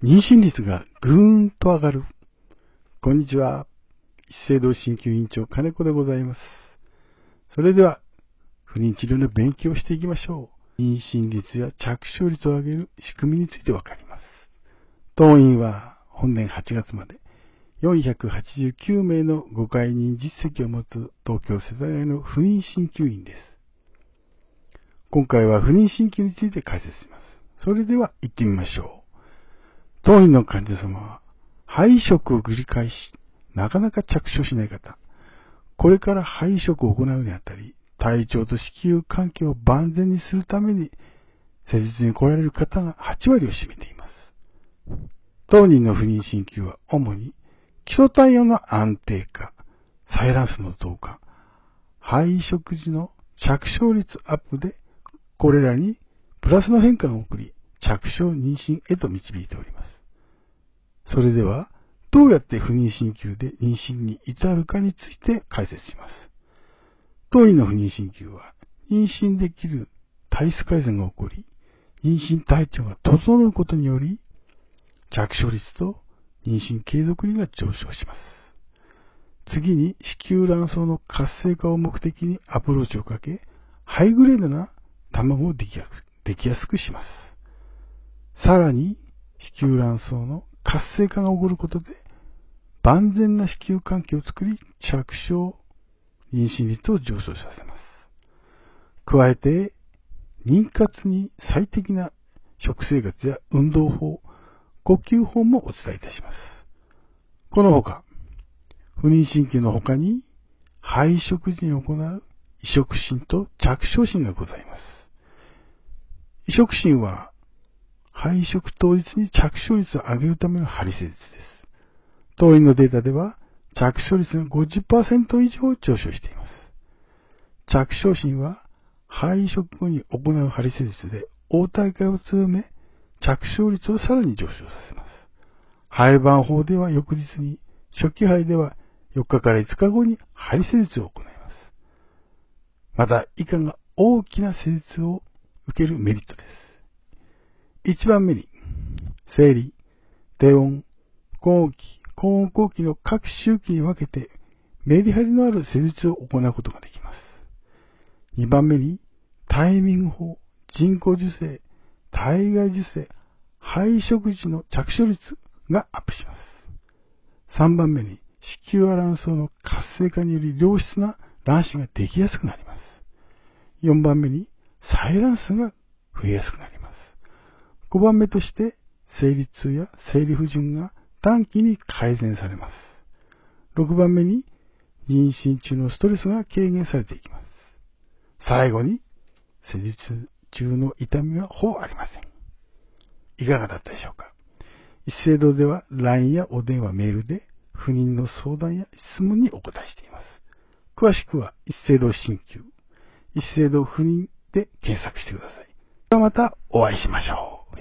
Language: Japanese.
妊娠率がぐーんと上がる。こんにちは。一斉堂鍼灸院長金子でございます。それでは、不妊治療の勉強をしていきましょう。妊娠率や着床率を上げる仕組みについてわかります。当院は本年8月まで489名のご解任実績を持つ東京世田谷の不妊鍼灸院です。今回は不妊鍼灸について解説します。それでは行ってみましょう。当院の患者様は、肺食を繰り返し、なかなか着床しない方、これから肺食を行うにあたり、体調と子宮関係を万全にするために、施術に来られる方が8割を占めています。当人の不妊鍼灸は主に基礎体温の安定化、サイランスの増加、肺食時の着床率アップで、これらにプラスの変化を送り、着床妊娠へと導いております。それでは、どうやって不妊鍼灸で妊娠に至るかについて解説します。当院の不妊鍼灸は、妊娠できる体質改善が起こり、妊娠体調が整うことにより、着床率と妊娠継続率が上昇します。次に、子宮卵巣の活性化を目的にアプローチをかけ、ハイグレードな卵をできやすくします。さらに、子宮卵巣の活性化が起こることで、万全な子宮環境を作り、着床、妊娠率を上昇させます。加えて、妊活に最適な食生活や運動法、呼吸法もお伝えいたします。このほか、不妊神経の他に、肺食時に行う移植心と着床心がございます。移植心は、配食当日に着床率を上げるための針施術です。当院のデータでは、着床率が50%以上上昇しています。着床心は、肺食後に行う針施術で応体会を強め、着床率をさらに上昇させます。肺盤法では翌日に、初期肺では4日から5日後に針施術を行います。また、以下が大きな施術を受けるメリットです。1番目に、生理、低温、高温期、高温後期の各周期に分けて、メリハリのある施術を行うことができます。2番目に、タイミング法、人工授精、体外受精、肺食時の着床率がアップします。3番目に、子宮卵巣の活性化により良質な卵子ができやすくなります。4番目に、採卵数が増えやすくなります。5番目として、生理痛や生理不順が短期に改善されます。6番目に、妊娠中のストレスが軽減されていきます。最後に、施術中の痛みはほぼありません。いかがだったでしょうか一斉堂では LINE やお電話、メールで不妊の相談や質問にお答えしています。詳しくは一斉堂鍼灸、一斉堂不妊で検索してください。ではまたお会いしましょう。